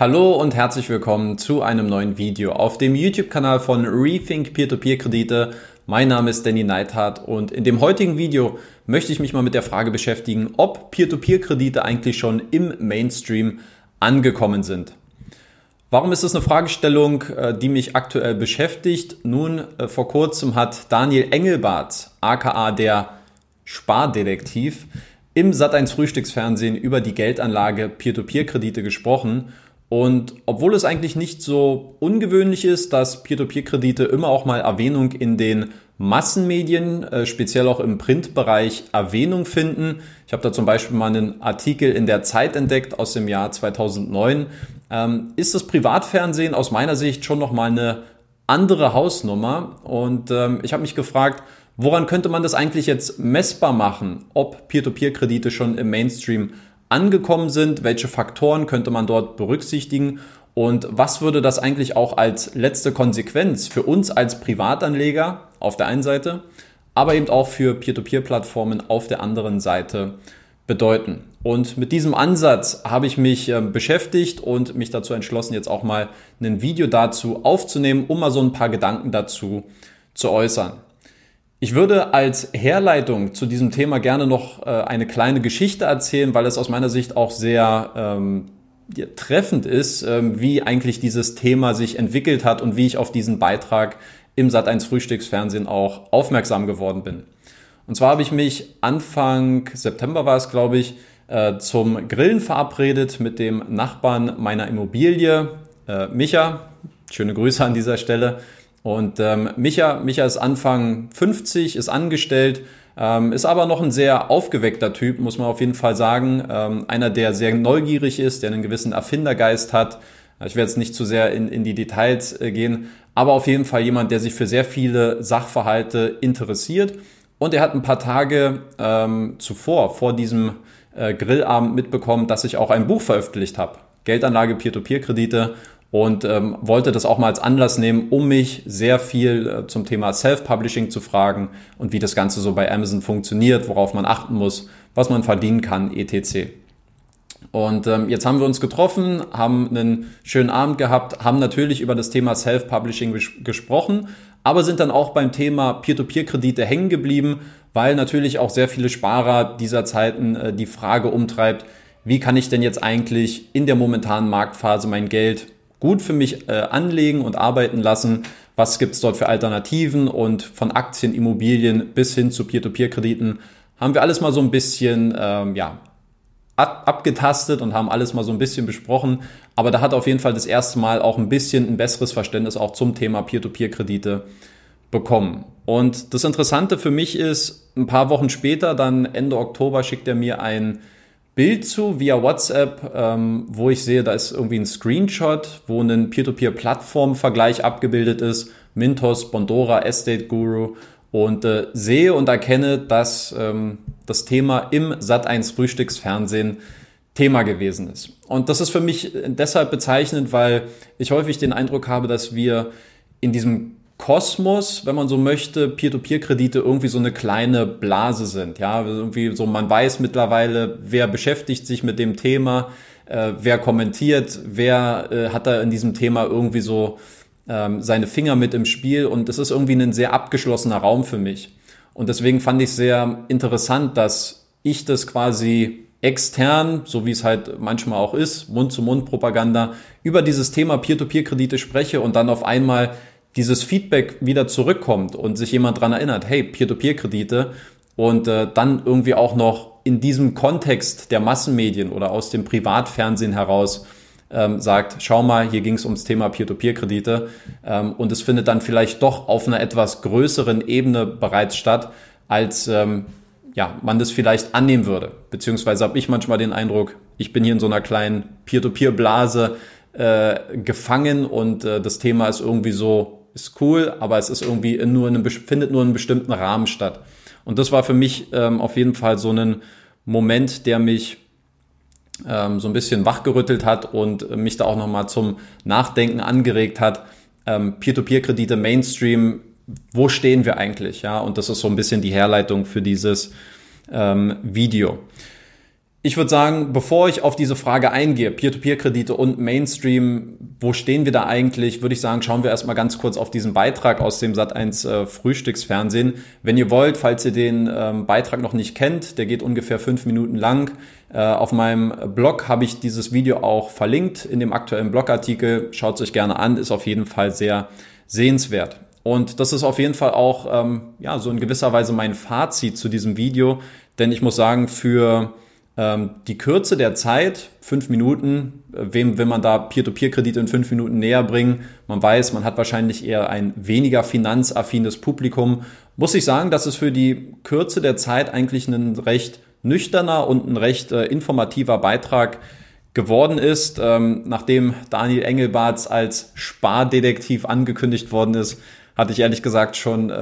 Hallo und herzlich willkommen zu einem neuen Video auf dem YouTube-Kanal von Rethink Peer-to-Peer-Kredite. Mein Name ist Danny Neithardt und in dem heutigen Video möchte ich mich mal mit der Frage beschäftigen, ob Peer-to-Peer-Kredite eigentlich schon im Mainstream angekommen sind. Warum ist das eine Fragestellung, äh, die mich aktuell beschäftigt? Nun, äh, vor kurzem hat Daniel Engelbart, aka der Spardetektiv, im Sat1 Frühstücksfernsehen über die Geldanlage Peer-to-Peer-Kredite gesprochen und obwohl es eigentlich nicht so ungewöhnlich ist, dass Peer-to-Peer-Kredite immer auch mal Erwähnung in den Massenmedien, äh, speziell auch im Printbereich, Erwähnung finden. Ich habe da zum Beispiel mal einen Artikel in der Zeit entdeckt aus dem Jahr 2009. Ähm, ist das Privatfernsehen aus meiner Sicht schon nochmal eine andere Hausnummer? Und ähm, ich habe mich gefragt, woran könnte man das eigentlich jetzt messbar machen, ob Peer-to-Peer-Kredite schon im Mainstream angekommen sind, welche Faktoren könnte man dort berücksichtigen und was würde das eigentlich auch als letzte Konsequenz für uns als Privatanleger auf der einen Seite, aber eben auch für Peer-to-Peer-Plattformen auf der anderen Seite bedeuten. Und mit diesem Ansatz habe ich mich äh, beschäftigt und mich dazu entschlossen, jetzt auch mal ein Video dazu aufzunehmen, um mal so ein paar Gedanken dazu zu äußern. Ich würde als Herleitung zu diesem Thema gerne noch äh, eine kleine Geschichte erzählen, weil es aus meiner Sicht auch sehr ähm, treffend ist, ähm, wie eigentlich dieses Thema sich entwickelt hat und wie ich auf diesen Beitrag im Sat1 Frühstücksfernsehen auch aufmerksam geworden bin. Und zwar habe ich mich Anfang September war es, glaube ich, äh, zum Grillen verabredet mit dem Nachbarn meiner Immobilie, äh, Micha. Schöne Grüße an dieser Stelle. Und ähm, Micha, Micha ist Anfang 50, ist angestellt, ähm, ist aber noch ein sehr aufgeweckter Typ, muss man auf jeden Fall sagen. Ähm, einer, der sehr neugierig ist, der einen gewissen Erfindergeist hat. Ich werde jetzt nicht zu sehr in, in die Details äh, gehen, aber auf jeden Fall jemand, der sich für sehr viele Sachverhalte interessiert. Und er hat ein paar Tage ähm, zuvor, vor diesem äh, Grillabend mitbekommen, dass ich auch ein Buch veröffentlicht habe. Geldanlage Peer-to-Peer-Kredite und ähm, wollte das auch mal als Anlass nehmen, um mich sehr viel äh, zum Thema Self-Publishing zu fragen und wie das Ganze so bei Amazon funktioniert, worauf man achten muss, was man verdienen kann, etc. Und ähm, jetzt haben wir uns getroffen, haben einen schönen Abend gehabt, haben natürlich über das Thema Self-Publishing ges gesprochen, aber sind dann auch beim Thema Peer-to-Peer-Kredite hängen geblieben, weil natürlich auch sehr viele Sparer dieser Zeiten äh, die Frage umtreibt, wie kann ich denn jetzt eigentlich in der momentanen Marktphase mein Geld gut für mich äh, anlegen und arbeiten lassen. Was gibt's dort für Alternativen und von Aktien, Immobilien bis hin zu Peer-to-Peer-Krediten haben wir alles mal so ein bisschen ähm, ja, ab abgetastet und haben alles mal so ein bisschen besprochen. Aber da hat auf jeden Fall das erste Mal auch ein bisschen ein besseres Verständnis auch zum Thema Peer-to-Peer-Kredite bekommen. Und das Interessante für mich ist, ein paar Wochen später, dann Ende Oktober, schickt er mir ein Bild zu via WhatsApp, ähm, wo ich sehe, da ist irgendwie ein Screenshot, wo ein Peer-to-Peer-Plattform-Vergleich abgebildet ist. Mintos, Bondora, Estate Guru und äh, sehe und erkenne, dass ähm, das Thema im Sat1 Frühstücksfernsehen Thema gewesen ist. Und das ist für mich deshalb bezeichnend, weil ich häufig den Eindruck habe, dass wir in diesem Kosmos, wenn man so möchte, Peer-to-Peer-Kredite irgendwie so eine kleine Blase sind. Ja, irgendwie so, man weiß mittlerweile, wer beschäftigt sich mit dem Thema, äh, wer kommentiert, wer äh, hat da in diesem Thema irgendwie so ähm, seine Finger mit im Spiel und es ist irgendwie ein sehr abgeschlossener Raum für mich. Und deswegen fand ich sehr interessant, dass ich das quasi extern, so wie es halt manchmal auch ist, Mund-zu-Mund-Propaganda, über dieses Thema Peer-to-Peer-Kredite spreche und dann auf einmal dieses Feedback wieder zurückkommt und sich jemand dran erinnert, hey, Peer-to-Peer-Kredite und äh, dann irgendwie auch noch in diesem Kontext der Massenmedien oder aus dem Privatfernsehen heraus ähm, sagt, schau mal, hier ging es ums Thema Peer-to-Peer-Kredite ähm, und es findet dann vielleicht doch auf einer etwas größeren Ebene bereits statt, als ähm, ja, man das vielleicht annehmen würde. Beziehungsweise habe ich manchmal den Eindruck, ich bin hier in so einer kleinen Peer-to-Peer-Blase äh, gefangen und äh, das Thema ist irgendwie so ist cool, aber es ist irgendwie nur in einem, findet nur in einem bestimmten Rahmen statt. Und das war für mich ähm, auf jeden Fall so ein Moment, der mich ähm, so ein bisschen wachgerüttelt hat und mich da auch nochmal zum Nachdenken angeregt hat. Ähm, Peer-to-Peer-Kredite, Mainstream, wo stehen wir eigentlich? Ja, und das ist so ein bisschen die Herleitung für dieses ähm, Video. ich würde sagen, bevor ich auf diese Frage eingehe, Peer-to-Peer-Kredite und Mainstream, wo stehen wir da eigentlich, würde ich sagen, schauen wir erstmal ganz kurz auf diesen Beitrag aus dem Sat1 äh, Frühstücksfernsehen. Wenn ihr wollt, falls ihr den ähm, Beitrag noch nicht kennt, der geht ungefähr fünf Minuten lang. Äh, auf meinem Blog habe ich dieses Video auch verlinkt in dem aktuellen Blogartikel. Schaut es euch gerne an, ist auf jeden Fall sehr sehenswert. Und das ist auf jeden Fall auch ähm, ja so in gewisser Weise mein Fazit zu diesem Video, denn ich muss sagen, für die Kürze der Zeit, fünf Minuten, äh, wem will man da Peer-to-Peer-Kredite in fünf Minuten näher bringen? Man weiß, man hat wahrscheinlich eher ein weniger finanzaffines Publikum. Muss ich sagen, dass es für die Kürze der Zeit eigentlich ein recht nüchterner und ein recht äh, informativer Beitrag geworden ist, ähm, nachdem Daniel Engelbarts als Spardetektiv angekündigt worden ist, hatte ich ehrlich gesagt schon äh,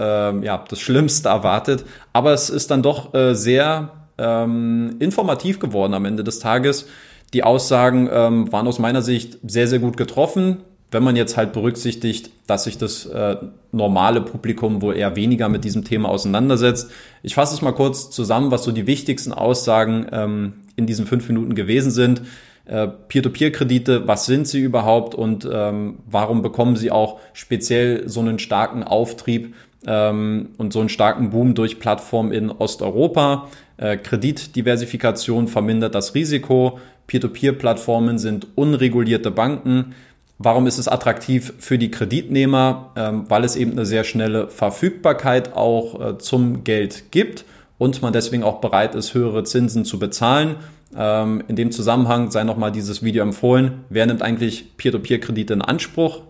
ja, das Schlimmste erwartet. Aber es ist dann doch äh, sehr ähm, informativ geworden am Ende des Tages. Die Aussagen ähm, waren aus meiner Sicht sehr, sehr gut getroffen. Wenn man jetzt halt berücksichtigt, dass sich das äh, normale Publikum wohl eher weniger mit diesem Thema auseinandersetzt. Ich fasse es mal kurz zusammen, was so die wichtigsten Aussagen ähm, in diesen fünf Minuten gewesen sind. Äh, Peer-to-Peer-Kredite, was sind sie überhaupt und ähm, warum bekommen sie auch speziell so einen starken Auftrieb ähm, und so einen starken Boom durch Plattformen in Osteuropa? Äh, Kreditdiversifikation vermindert das Risiko. Peer-to-Peer-Plattformen sind unregulierte Banken. Warum ist es attraktiv für die Kreditnehmer? Ähm, weil es eben eine sehr schnelle Verfügbarkeit auch äh, zum Geld gibt und man deswegen auch bereit ist, höhere Zinsen zu bezahlen. Ähm, in dem Zusammenhang sei nochmal dieses Video empfohlen. Wer nimmt eigentlich Peer-to-Peer-Kredite in Anspruch,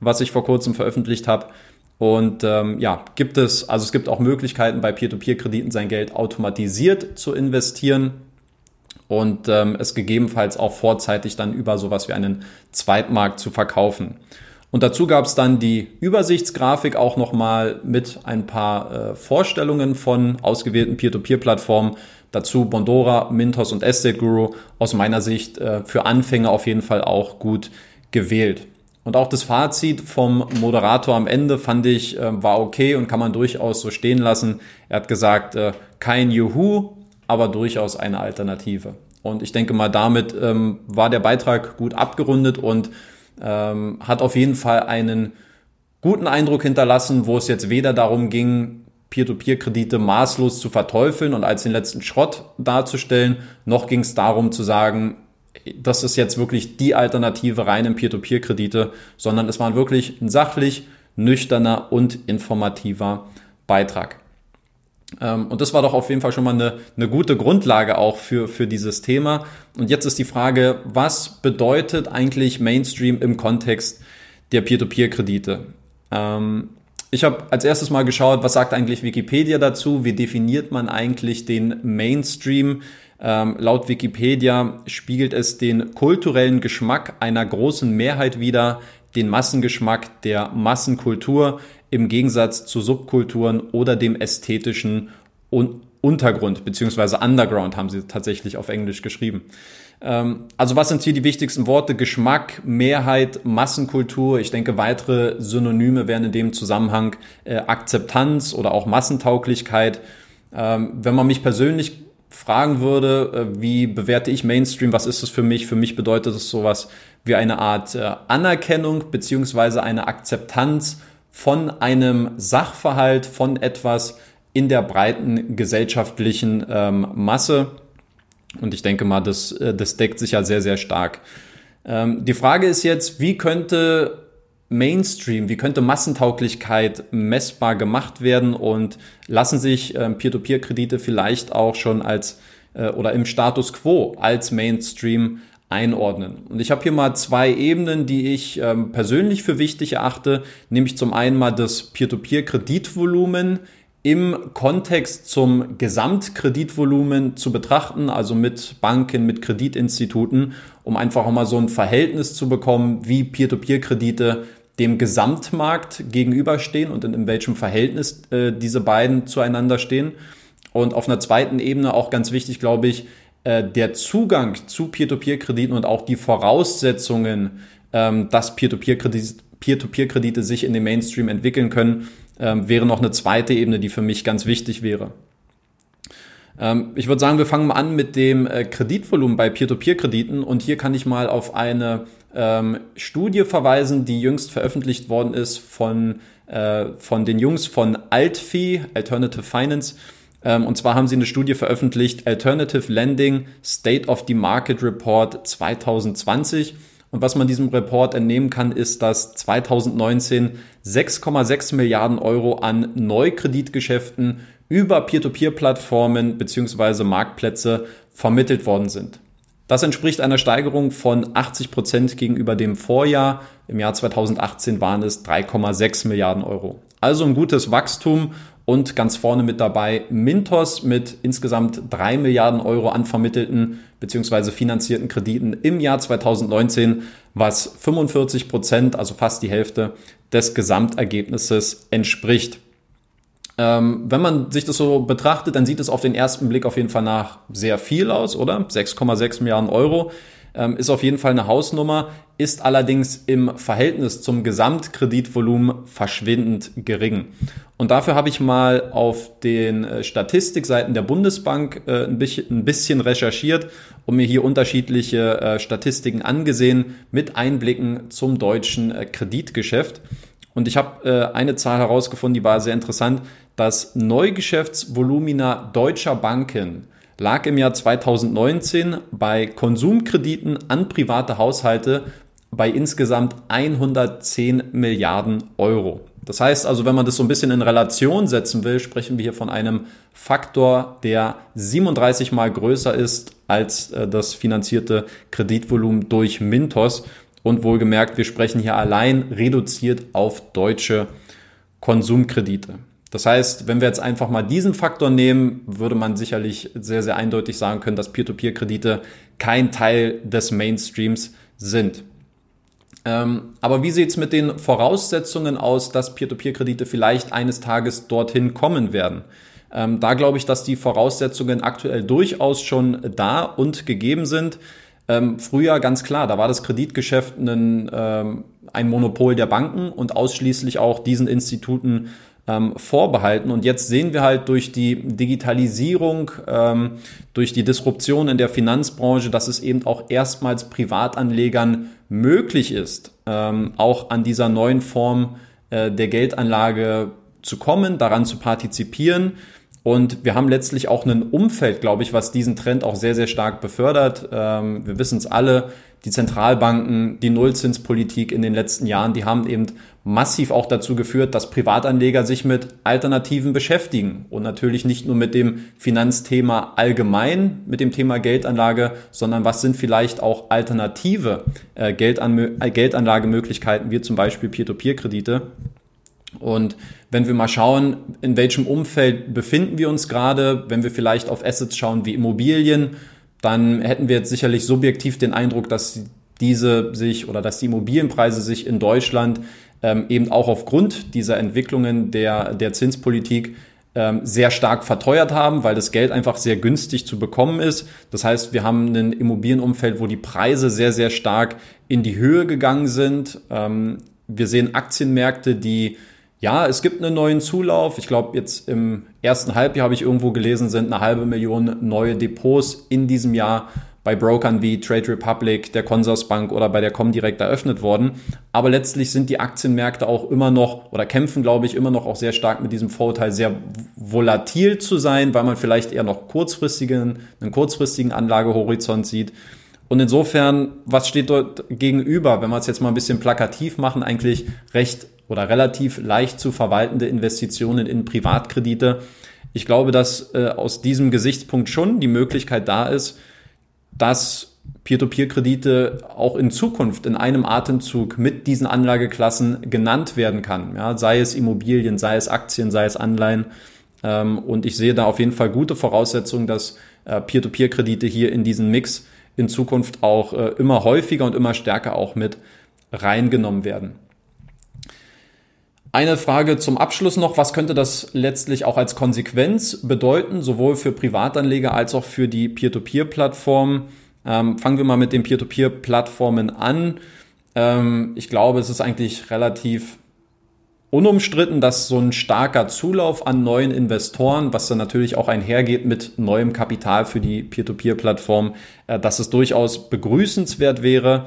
was ich vor kurzem veröffentlicht habe? Und ähm, ja, gibt es, also es gibt auch Möglichkeiten bei Peer-to-Peer-Krediten sein Geld automatisiert zu investieren und ähm, es gegebenenfalls auch vorzeitig dann über sowas wie einen Zweitmarkt zu verkaufen. Und dazu gab es dann die Übersichtsgrafik auch nochmal mit ein paar äh, Vorstellungen von ausgewählten Peer-to-Peer-Plattformen. Dazu Bondora, Mintos und Estate Guru aus meiner Sicht äh, für Anfänger auf jeden Fall auch gut gewählt. Und auch das Fazit vom Moderator am Ende fand ich, äh, war okay und kann man durchaus so stehen lassen. Er hat gesagt, äh, kein Juhu, aber durchaus eine Alternative. Und ich denke mal, damit ähm, war der Beitrag gut abgerundet und ähm, hat auf jeden Fall einen guten Eindruck hinterlassen, wo es jetzt weder darum ging, Peer-to-Peer-Kredite maßlos zu verteufeln und als den letzten Schrott darzustellen, noch ging es darum zu sagen, das ist jetzt wirklich die Alternative reinen Peer-to-Peer-Kredite, sondern es war wirklich ein sachlich, nüchterner und informativer Beitrag. Ähm, und das war doch auf jeden Fall schon mal eine, eine gute Grundlage auch für, für dieses Thema. Und jetzt ist die Frage, was bedeutet eigentlich Mainstream im Kontext der Peer-to-Peer-Kredite? Ähm, ich habe als erstes mal geschaut, was sagt eigentlich Wikipedia dazu? Wie definiert man eigentlich den Mainstream? Ähm, laut Wikipedia spiegelt es den kulturellen Geschmack einer großen Mehrheit wider, den Massengeschmack der Massenkultur im Gegensatz zu Subkulturen oder dem ästhetischen Un Untergrund beziehungsweise Underground haben sie tatsächlich auf Englisch geschrieben. Ähm, also was sind hier die wichtigsten Worte? Geschmack, Mehrheit, Massenkultur. Ich denke, weitere Synonyme wären in dem Zusammenhang äh, Akzeptanz oder auch Massentauglichkeit. Ähm, wenn man mich persönlich fragen würde, äh, wie bewerte ich Mainstream, was ist es für mich? Für mich bedeutet es sowas wie eine Art äh, Anerkennung beziehungsweise eine Akzeptanz von einem Sachverhalt, von etwas in der breiten gesellschaftlichen ähm, Masse. Und ich denke mal, das, äh, das deckt sich ja sehr, sehr stark. Ähm, die Frage ist jetzt, wie könnte Mainstream, wie könnte Massentauglichkeit messbar gemacht werden? Und lassen sich äh, Peer-to-Peer-Kredite vielleicht auch schon als äh, oder im Status quo als Mainstream einordnen. Und ich habe hier mal zwei Ebenen, die ich ähm, persönlich für wichtig erachte, nämlich zum einen mal das Peer-to-Peer-Kreditvolumen im Kontext zum Gesamtkreditvolumen zu betrachten, also mit Banken, mit Kreditinstituten, um einfach auch mal so ein Verhältnis zu bekommen, wie Peer-to-Peer-Kredite dem Gesamtmarkt gegenüberstehen und in, in welchem Verhältnis äh, diese beiden zueinander stehen. Und auf einer zweiten Ebene auch ganz wichtig, glaube ich, äh, der Zugang zu Peer-to-Peer-Krediten und auch die Voraussetzungen, ähm, dass Peer-to-Peer-Kredite sich in den Mainstream entwickeln können, ähm, wäre noch eine zweite Ebene, die für mich ganz wichtig wäre. Ähm, ich würde sagen, wir fangen mal an mit dem äh, Kreditvolumen bei Peer-to-Peer-Krediten und hier kann ich mal auf eine ähm, Studie verweisen, die jüngst veröffentlicht worden ist von, äh, von den Jungs von Altfi, Alternative Finance. Ähm, und zwar haben sie eine Studie veröffentlicht, Alternative Lending State of the Market Report 2020. Und was man diesem Report entnehmen kann, ist, dass 2019 6,6 Milliarden Euro an Neukreditgeschäften über Peer-to-Peer-Plattformen beziehungsweise Marktplätze vermittelt worden sind. Das entspricht einer Steigerung von 80 Prozent gegenüber dem Vorjahr. Im Jahr 2018 waren es 3,6 Milliarden Euro. Also ein gutes Wachstum und ganz vorne mit dabei Mintos mit insgesamt drei Milliarden Euro an vermittelten bzw. finanzierten Krediten im Jahr 2019, was 45 Prozent, also fast die Hälfte des Gesamtergebnisses entspricht. Ähm, wenn man sich das so betrachtet, dann sieht es auf den ersten Blick auf jeden Fall nach sehr viel aus, oder? 6,6 Milliarden Euro ähm, ist auf jeden Fall eine Hausnummer, ist allerdings im Verhältnis zum Gesamtkreditvolumen verschwindend gering. Und dafür habe ich mal auf den äh, Statistikseiten der Bundesbank äh, ein bisschen recherchiert und mir hier unterschiedliche äh, Statistiken angesehen mit Einblicken zum deutschen Kreditgeschäft. Und ich habe eine Zahl herausgefunden, die war sehr interessant. Das Neugeschäftsvolumina deutscher Banken lag im Jahr 2019 bei Konsumkrediten an private Haushalte bei insgesamt 110 Milliarden Euro. Das heißt also, wenn man das so ein bisschen in Relation setzen will, sprechen wir hier von einem Faktor, der 37 mal größer ist als äh, das finanzierte Kreditvolumen durch Mintos. Und wohlgemerkt, wir sprechen hier allein reduziert auf deutsche Konsumkredite. Das heißt, wenn wir jetzt einfach mal diesen Faktor nehmen, würde man sicherlich sehr, sehr eindeutig sagen können, dass Peer-to-Peer-Kredite kein Teil des Mainstreams sind. Ähm, aber wie sieht es mit den Voraussetzungen aus, dass Peer-to-Peer-Kredite vielleicht eines Tages dorthin kommen werden? Ähm, da glaube ich, dass die Voraussetzungen aktuell durchaus schon da und gegeben sind. Ähm, früher ganz klar, da war das Kreditgeschäft ein, ähm, ein Monopol der Banken und ausschließlich auch diesen Instituten ähm, vorbehalten. Und jetzt sehen wir halt durch die Digitalisierung, ähm, durch die Disruption in der Finanzbranche, dass es eben auch erstmals Privatanlegern möglich ist, ähm, auch an dieser neuen Form äh, der Geldanlage zu kommen, daran zu partizipieren. Und wir haben letztlich auch ein Umfeld, glaube ich, was diesen Trend auch sehr, sehr stark befördert. Ähm, wir wissen es alle, die Zentralbanken, die Nullzinspolitik in den letzten Jahren, die haben eben massiv auch dazu geführt, dass Privatanleger sich mit Alternativen beschäftigen und natürlich nicht nur mit dem Finanzthema allgemein, mit dem Thema Geldanlage, sondern was sind vielleicht auch alternative äh, Geldan äh, Geldanlagemöglichkeiten, wie zum Beispiel Peer-to-Peer-Kredite. Und wenn wir mal schauen, in welchem Umfeld befinden wir uns gerade, wenn wir vielleicht auf Assets schauen wie Immobilien, dann hätten wir jetzt sicherlich subjektiv den Eindruck, dass diese sich oder dass die Immobilienpreise sich in Deutschland ähm, eben auch aufgrund dieser Entwicklungen der, der Zinspolitik ähm, sehr stark verteuert haben, weil das Geld einfach sehr günstig zu bekommen ist. Das heißt, wir haben ein Immobilienumfeld, wo die Preise sehr, sehr stark in die Höhe gegangen sind. Ähm, wir sehen Aktienmärkte, die ja, es gibt einen neuen Zulauf. Ich glaube, jetzt im ersten Halbjahr habe ich irgendwo gelesen, sind eine halbe Million neue Depots in diesem Jahr bei Brokern wie Trade Republic, der Consorsbank oder bei der Comdirect eröffnet worden. Aber letztlich sind die Aktienmärkte auch immer noch oder kämpfen, glaube ich, immer noch auch sehr stark mit diesem Vorurteil, sehr volatil zu sein, weil man vielleicht eher noch kurzfristigen, einen kurzfristigen Anlagehorizont sieht. Und insofern, was steht dort gegenüber, wenn wir es jetzt mal ein bisschen plakativ machen, eigentlich recht oder relativ leicht zu verwaltende Investitionen in Privatkredite. Ich glaube, dass äh, aus diesem Gesichtspunkt schon die Möglichkeit da ist, dass Peer-to-Peer-Kredite auch in Zukunft in einem Atemzug mit diesen Anlageklassen genannt werden kann. Ja, sei es Immobilien, sei es Aktien, sei es Anleihen. Ähm, und ich sehe da auf jeden Fall gute Voraussetzungen, dass äh, Peer-to-Peer-Kredite hier in diesen Mix in Zukunft auch äh, immer häufiger und immer stärker auch mit reingenommen werden. Eine Frage zum Abschluss noch. Was könnte das letztlich auch als Konsequenz bedeuten, sowohl für Privatanleger als auch für die Peer-to-Peer-Plattformen? Ähm, fangen wir mal mit den Peer-to-Peer-Plattformen an. Ähm, ich glaube, es ist eigentlich relativ unumstritten, dass so ein starker Zulauf an neuen Investoren, was dann natürlich auch einhergeht mit neuem Kapital für die Peer-to-Peer-Plattform, äh, dass es durchaus begrüßenswert wäre.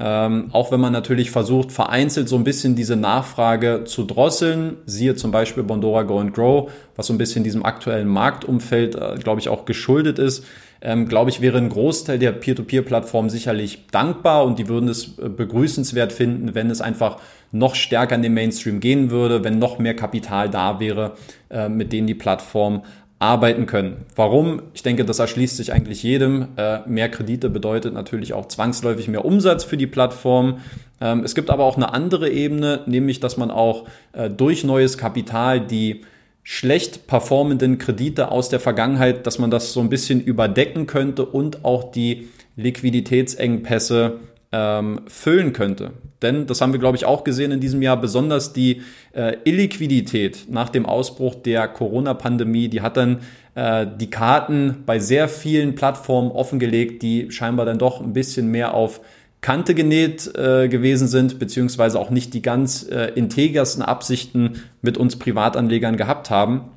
Ähm, auch wenn man natürlich versucht, vereinzelt so ein bisschen diese Nachfrage zu drosseln, siehe zum Beispiel Bondora Go and Grow, was so ein bisschen diesem aktuellen Marktumfeld, äh, glaube ich, auch geschuldet ist, ähm, glaube ich, wäre ein Großteil der Peer-to-Peer-Plattformen sicherlich dankbar und die würden es äh, begrüßenswert finden, wenn es einfach noch stärker in den Mainstream gehen würde, wenn noch mehr Kapital da wäre, äh, mit denen die Plattform arbeiten können. Warum? Ich denke, das erschließt sich eigentlich jedem. Äh, mehr Kredite bedeutet natürlich auch zwangsläufig mehr Umsatz für die Plattform. Ähm, es gibt aber auch eine andere Ebene, nämlich dass man auch äh, durch neues Kapital die schlecht performenden Kredite aus der Vergangenheit, dass man das so ein bisschen überdecken könnte und auch die Liquiditätsengpässe ähm, füllen könnte. Denn, das haben wir, glaube ich, auch gesehen in diesem Jahr, besonders die äh, Illiquidität nach dem Ausbruch der Corona-Pandemie, die hat dann äh, die Karten bei sehr vielen Plattformen offengelegt, die scheinbar dann doch ein bisschen mehr auf Kante genäht äh, gewesen sind, beziehungsweise auch nicht die ganz äh, integersten Absichten mit uns Privatanlegern gehabt haben.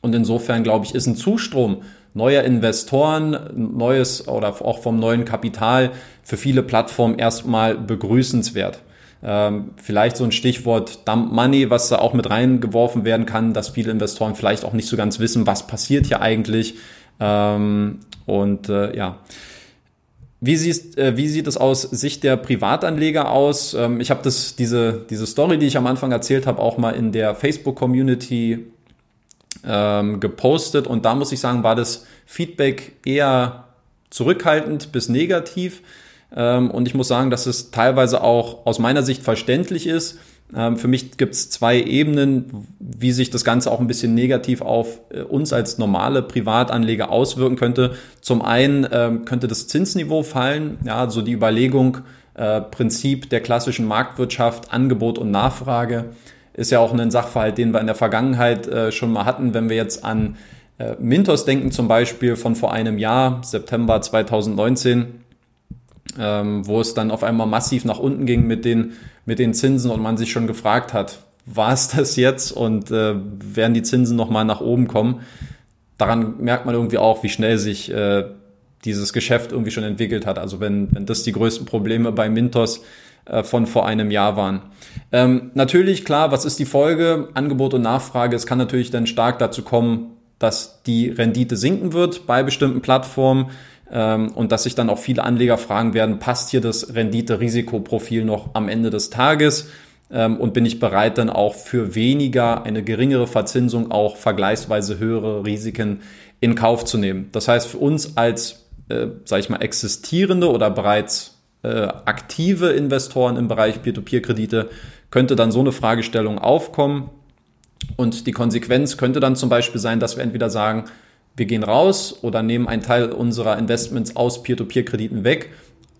Und insofern, glaube ich, ist ein Zustrom neuer Investoren, neues oder auch vom neuen Kapital für viele Plattformen erstmal begrüßenswert. Ähm, vielleicht so ein Stichwort Dump Money, was da auch mit reingeworfen werden kann, dass viele Investoren vielleicht auch nicht so ganz wissen, was passiert hier eigentlich. Ähm, und äh, ja. Wie, siehst, äh, wie sieht es aus Sicht der Privatanleger aus? Ähm, ich habe diese diese Story, die ich am Anfang erzählt habe, auch mal in der Facebook Community ähm, gepostet und da muss ich sagen, war das Feedback eher zurückhaltend bis negativ. Ähm, und ich muss sagen, dass es teilweise auch aus meiner Sicht verständlich ist. Ähm, für mich gibt es zwei Ebenen, wie sich das Ganze auch ein bisschen negativ auf äh, uns als normale Privatanleger auswirken könnte. Zum einen ähm, könnte das Zinsniveau fallen, ja, so die Überlegung, äh, Prinzip der klassischen Marktwirtschaft, Angebot und Nachfrage ist ja auch ein Sachverhalt, den wir in der Vergangenheit äh, schon mal hatten, wenn wir jetzt an äh, Mintos denken, zum Beispiel von vor einem Jahr, September 2019, ähm, wo es dann auf einmal massiv nach unten ging mit den, mit den Zinsen und man sich schon gefragt hat, war es das jetzt und äh, werden die Zinsen nochmal nach oben kommen? Daran merkt man irgendwie auch, wie schnell sich äh, dieses Geschäft irgendwie schon entwickelt hat. Also wenn, wenn das die größten Probleme bei Mintos von vor einem Jahr waren. Ähm, natürlich, klar, was ist die Folge? Angebot und Nachfrage. Es kann natürlich dann stark dazu kommen, dass die Rendite sinken wird bei bestimmten Plattformen ähm, und dass sich dann auch viele Anleger fragen werden, passt hier das Rendite-Risikoprofil noch am Ende des Tages? Ähm, und bin ich bereit, dann auch für weniger, eine geringere Verzinsung, auch vergleichsweise höhere Risiken in Kauf zu nehmen? Das heißt, für uns als, äh, sage ich mal, existierende oder bereits äh, aktive Investoren im Bereich Peer-to-Peer-Kredite könnte dann so eine Fragestellung aufkommen. Und die Konsequenz könnte dann zum Beispiel sein, dass wir entweder sagen, wir gehen raus oder nehmen einen Teil unserer Investments aus Peer-to-Peer-Krediten weg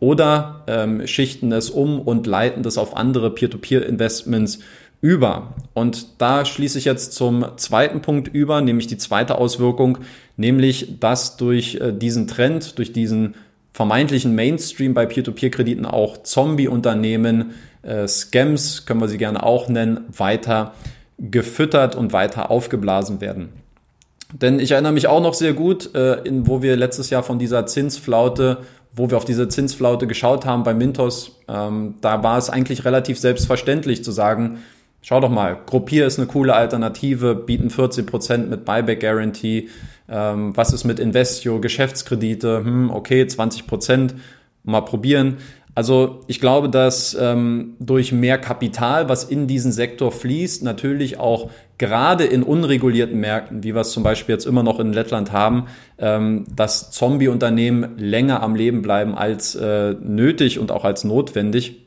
oder ähm, schichten es um und leiten das auf andere Peer-to-Peer-Investments über. Und da schließe ich jetzt zum zweiten Punkt über, nämlich die zweite Auswirkung, nämlich dass durch äh, diesen Trend, durch diesen vermeintlichen Mainstream bei Peer-to-Peer-Krediten auch Zombie-Unternehmen, äh, Scams, können wir sie gerne auch nennen, weiter gefüttert und weiter aufgeblasen werden. Denn ich erinnere mich auch noch sehr gut, äh, in, wo wir letztes Jahr von dieser Zinsflaute, wo wir auf diese Zinsflaute geschaut haben bei Mintos, ähm, da war es eigentlich relativ selbstverständlich zu sagen, schau doch mal, Gruppier ist eine coole Alternative, bieten 14 Prozent mit Buyback Guarantee, ähm, was ist mit Investio, Geschäftskredite? Hm, okay, 20 Prozent, mal probieren. Also ich glaube, dass ähm, durch mehr Kapital, was in diesen Sektor fließt, natürlich auch gerade in unregulierten Märkten, wie wir es zum Beispiel jetzt immer noch in Lettland haben, ähm, dass Zombie-Unternehmen länger am Leben bleiben als äh, nötig und auch als notwendig.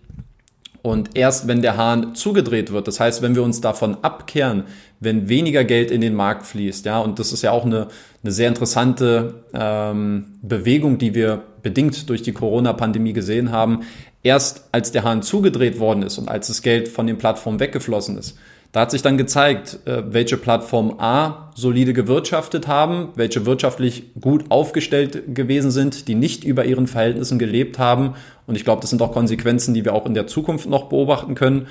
Und erst wenn der Hahn zugedreht wird, das heißt, wenn wir uns davon abkehren, wenn weniger Geld in den Markt fließt, ja, und das ist ja auch eine, eine sehr interessante ähm, Bewegung, die wir bedingt durch die Corona-Pandemie gesehen haben, erst als der Hahn zugedreht worden ist und als das Geld von den Plattformen weggeflossen ist, da hat sich dann gezeigt, äh, welche Plattformen A solide gewirtschaftet haben, welche wirtschaftlich gut aufgestellt gewesen sind, die nicht über ihren Verhältnissen gelebt haben. Und ich glaube, das sind auch Konsequenzen, die wir auch in der Zukunft noch beobachten können.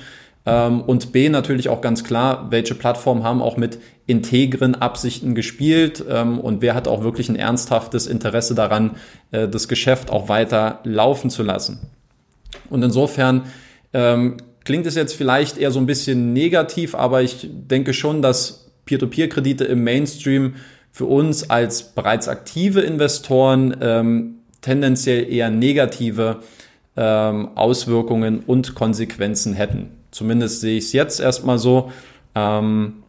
Ähm, und B natürlich auch ganz klar, welche Plattformen haben auch mit integren Absichten gespielt ähm, und wer hat auch wirklich ein ernsthaftes Interesse daran, äh, das Geschäft auch weiter laufen zu lassen. Und insofern ähm, klingt es jetzt vielleicht eher so ein bisschen negativ, aber ich denke schon, dass Peer-to-Peer-Kredite im Mainstream für uns als bereits aktive Investoren ähm, tendenziell eher negative ähm, Auswirkungen und Konsequenzen hätten. Zumindest sehe ich es jetzt erstmal so. Ähm,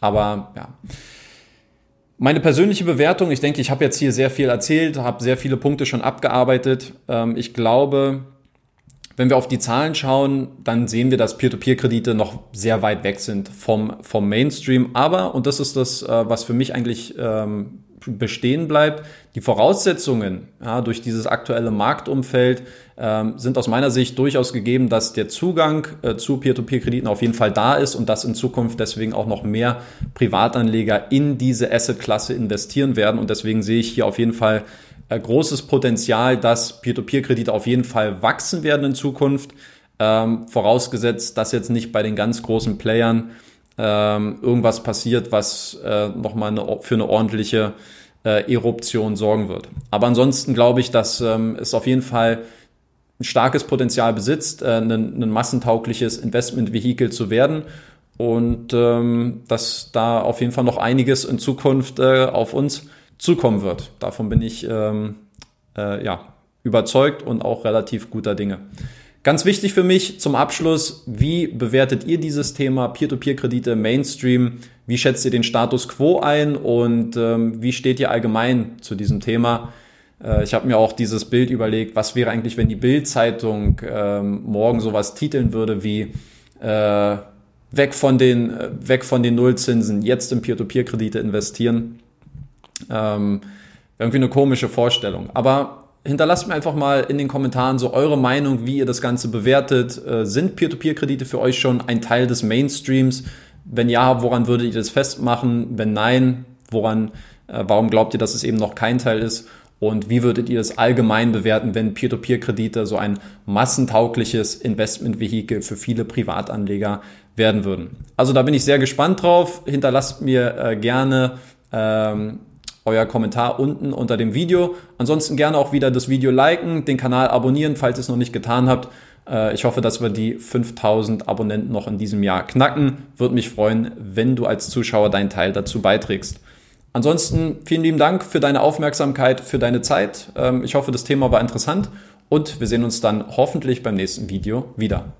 aber ja. Meine persönliche Bewertung, ich denke, ich habe jetzt hier sehr viel erzählt, habe sehr viele Punkte schon abgearbeitet. Ähm, ich glaube, wenn wir auf die Zahlen schauen, dann sehen wir, dass Peer-to-Peer-Kredite noch sehr weit weg sind vom, vom Mainstream. Aber, und das ist das, äh, was für mich eigentlich ähm, bestehen bleibt, die Voraussetzungen ja, durch dieses aktuelle Marktumfeld ähm, sind aus meiner Sicht durchaus gegeben, dass der Zugang äh, zu Peer-to-Peer-Krediten auf jeden Fall da ist und dass in Zukunft deswegen auch noch mehr Privatanleger in diese Asset-Klasse investieren werden. Und deswegen sehe ich hier auf jeden Fall großes Potenzial, dass Peer-to-Peer-Kredite auf jeden Fall wachsen werden in Zukunft. Ähm, vorausgesetzt, dass jetzt nicht bei den ganz großen Playern ähm, irgendwas passiert, was äh, nochmal eine, für eine ordentliche äh, Eruption sorgen wird. Aber ansonsten glaube ich, dass ähm, es auf jeden Fall ein starkes Potenzial besitzt, äh, ein, ein massentaugliches Investmentvehikel zu werden und ähm, dass da auf jeden Fall noch einiges in Zukunft äh, auf uns zukommen wird. Davon bin ich ähm, äh, ja, überzeugt und auch relativ guter Dinge. Ganz wichtig für mich zum Abschluss, wie bewertet ihr dieses Thema Peer-to-Peer-Kredite Mainstream? Wie schätzt ihr den Status quo ein und ähm, wie steht ihr allgemein zu diesem Thema? Äh, ich habe mir auch dieses Bild überlegt, was wäre eigentlich, wenn die Bild-Zeitung ähm, morgen sowas titeln würde wie äh, weg von den äh, weg von den Nullzinsen, jetzt in Peer-to-Peer-Kredite investieren. Ähm, irgendwie eine komische Vorstellung. Aber hinterlasst mir einfach mal in den Kommentaren so eure Meinung, wie ihr das Ganze bewertet. Äh, sind Peer-to-Peer-Kredite für euch schon ein Teil des Mainstreams? Wenn ja, woran würdet ihr das festmachen? Wenn nein, woran, äh, warum glaubt ihr, dass es eben noch kein Teil ist? Und wie würdet ihr das allgemein bewerten, wenn Peer-to-Peer-Kredite so ein massentaugliches Investmentvehikel für viele Privatanleger werden würden? Also da bin ich sehr gespannt drauf. Hinterlasst mir äh, gerne ähm, euer Kommentar unten unter dem Video. Ansonsten gerne auch wieder das Video liken, den Kanal abonnieren, falls ihr es noch nicht getan habt. Äh, ich hoffe, dass wir die 5000 Abonnenten noch in diesem Jahr knacken. Würde mich freuen, wenn du als Zuschauer deinen Teil dazu beiträgst. Ansonsten vielen lieben Dank für deine Aufmerksamkeit, für deine Zeit. Ähm, ich hoffe, das Thema war interessant und wir sehen uns dann hoffentlich beim nächsten Video wieder.